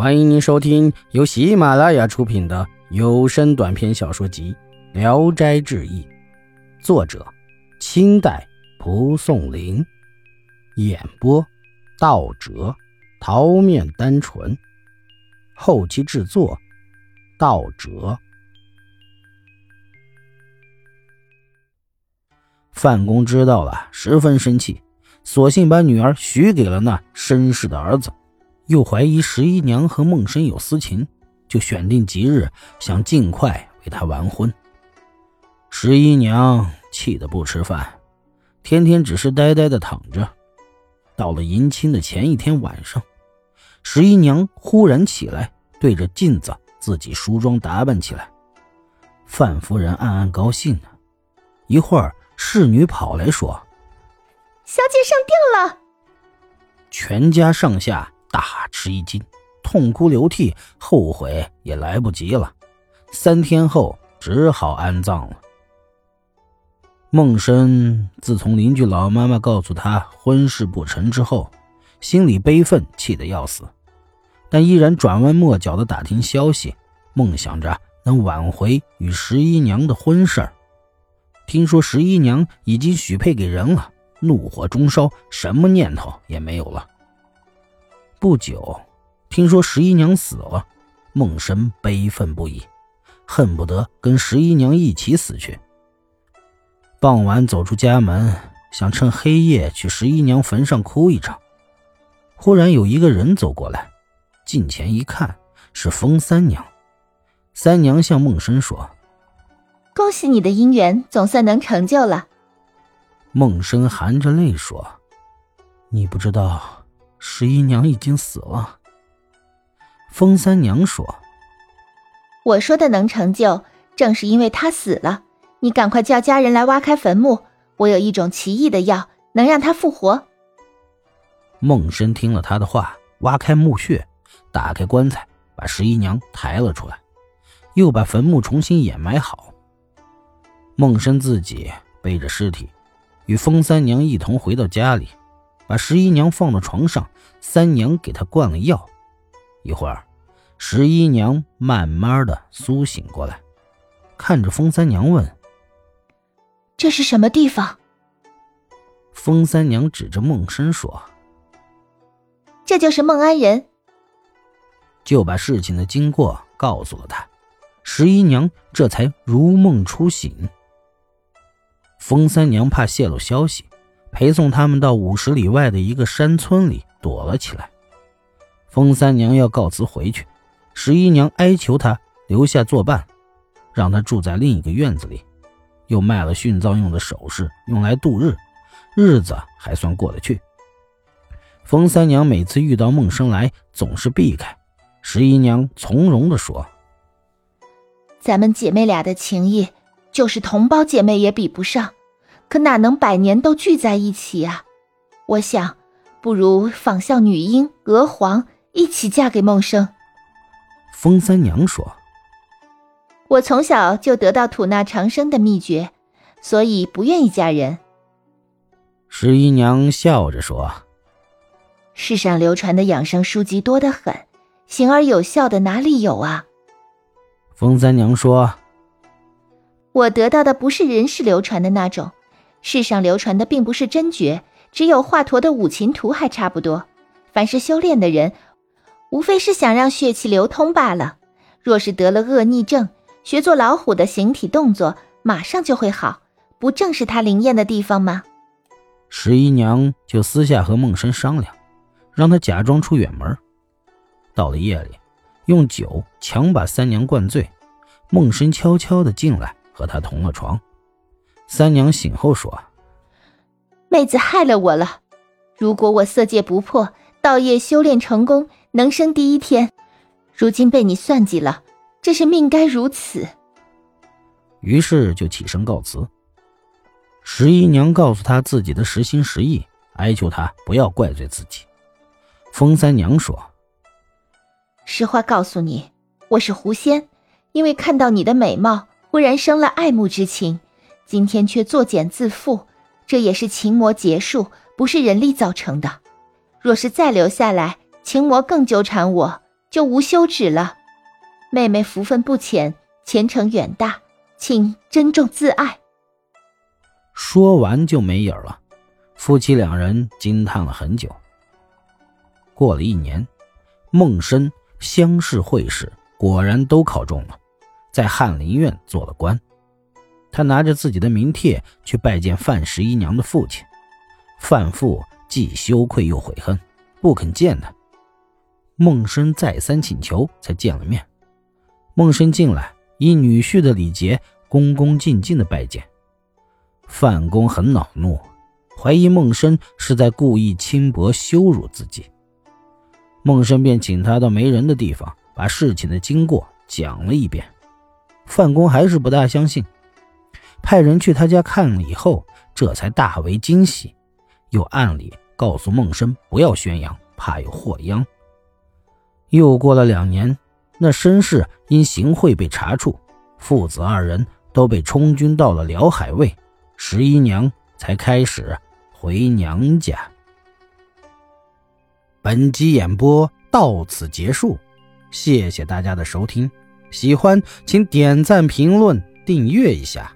欢迎您收听由喜马拉雅出品的有声短篇小说集《聊斋志异》，作者：清代蒲松龄，演播：道哲、桃面单纯，后期制作：道哲。范公知道了，十分生气，索性把女儿许给了那绅士的儿子。又怀疑十一娘和孟生有私情，就选定吉日，想尽快为他完婚。十一娘气得不吃饭，天天只是呆呆的躺着。到了迎亲的前一天晚上，十一娘忽然起来，对着镜子自己梳妆打扮起来。范夫人暗暗高兴呢。一会儿，侍女跑来说：“小姐上吊了。”全家上下。大十一惊，痛哭流涕，后悔也来不及了。三天后，只好安葬了。孟生自从邻居老妈妈告诉他婚事不成之后，心里悲愤，气得要死，但依然转弯抹角的打听消息，梦想着能挽回与十一娘的婚事儿。听说十一娘已经许配给人了，怒火中烧，什么念头也没有了。不久，听说十一娘死了，梦生悲愤不已，恨不得跟十一娘一起死去。傍晚走出家门，想趁黑夜去十一娘坟上哭一场。忽然有一个人走过来，近前一看，是风三娘。三娘向梦生说：“恭喜你的姻缘，总算能成就了。”梦生含着泪说：“你不知道。”十一娘已经死了。风三娘说：“我说的能成就，正是因为她死了。你赶快叫家人来挖开坟墓，我有一种奇异的药，能让她复活。”孟深听了他的话，挖开墓穴，打开棺材，把十一娘抬了出来，又把坟墓重新掩埋好。孟深自己背着尸体，与风三娘一同回到家里。把十一娘放到床上，三娘给她灌了药。一会儿，十一娘慢慢的苏醒过来，看着风三娘问：“这是什么地方？”风三娘指着孟生说：“这就是孟安人。”就把事情的经过告诉了他，十一娘这才如梦初醒。风三娘怕泄露消息。陪送他们到五十里外的一个山村里躲了起来。风三娘要告辞回去，十一娘哀求她留下作伴，让她住在另一个院子里，又卖了殉葬用的首饰，用来度日，日子还算过得去。风三娘每次遇到孟生来，总是避开。十一娘从容地说：“咱们姐妹俩的情谊，就是同胞姐妹也比不上。”可哪能百年都聚在一起啊？我想，不如仿效女婴娥皇，一起嫁给孟生。风三娘说：“我从小就得到吐纳长生的秘诀，所以不愿意嫁人。”十一娘笑着说：“世上流传的养生书籍多得很，行而有效的哪里有啊？”风三娘说：“我得到的不是人世流传的那种。”世上流传的并不是真诀，只有华佗的五禽图还差不多。凡是修炼的人，无非是想让血气流通罢了。若是得了恶逆症，学做老虎的形体动作，马上就会好，不正是他灵验的地方吗？十一娘就私下和孟生商量，让他假装出远门。到了夜里，用酒强把三娘灌醉，孟生悄悄地进来和她同了床。三娘醒后说：“妹子害了我了。如果我色戒不破，道业修炼成功，能升第一天，如今被你算计了，这是命该如此。”于是就起身告辞。十一娘告诉他自己的实心实意，哀求他不要怪罪自己。风三娘说：“实话告诉你，我是狐仙，因为看到你的美貌，忽然生了爱慕之情。”今天却作茧自缚，这也是情魔结束，不是人力造成的。若是再留下来，情魔更纠缠我，就无休止了。妹妹福分不浅，前程远大，请珍重自爱。说完就没影了。夫妻两人惊叹了很久。过了一年，孟深乡试会试果然都考中了，在翰林院做了官。他拿着自己的名帖去拜见范十一娘的父亲，范父既羞愧又悔恨，不肯见他。孟生再三请求，才见了面。孟生进来，以女婿的礼节，恭恭敬敬的拜见。范公很恼怒。怀疑孟生是在故意轻薄羞辱自己，孟生便请他到没人的地方，把事情的经过讲了一遍。范公还是不大相信，派人去他家看了以后，这才大为惊喜，又暗里告诉孟生不要宣扬，怕有祸殃。又过了两年，那绅士因行贿被查处，父子二人都被充军到了辽海卫，十一娘才开始。回娘家。本集演播到此结束，谢谢大家的收听。喜欢请点赞、评论、订阅一下。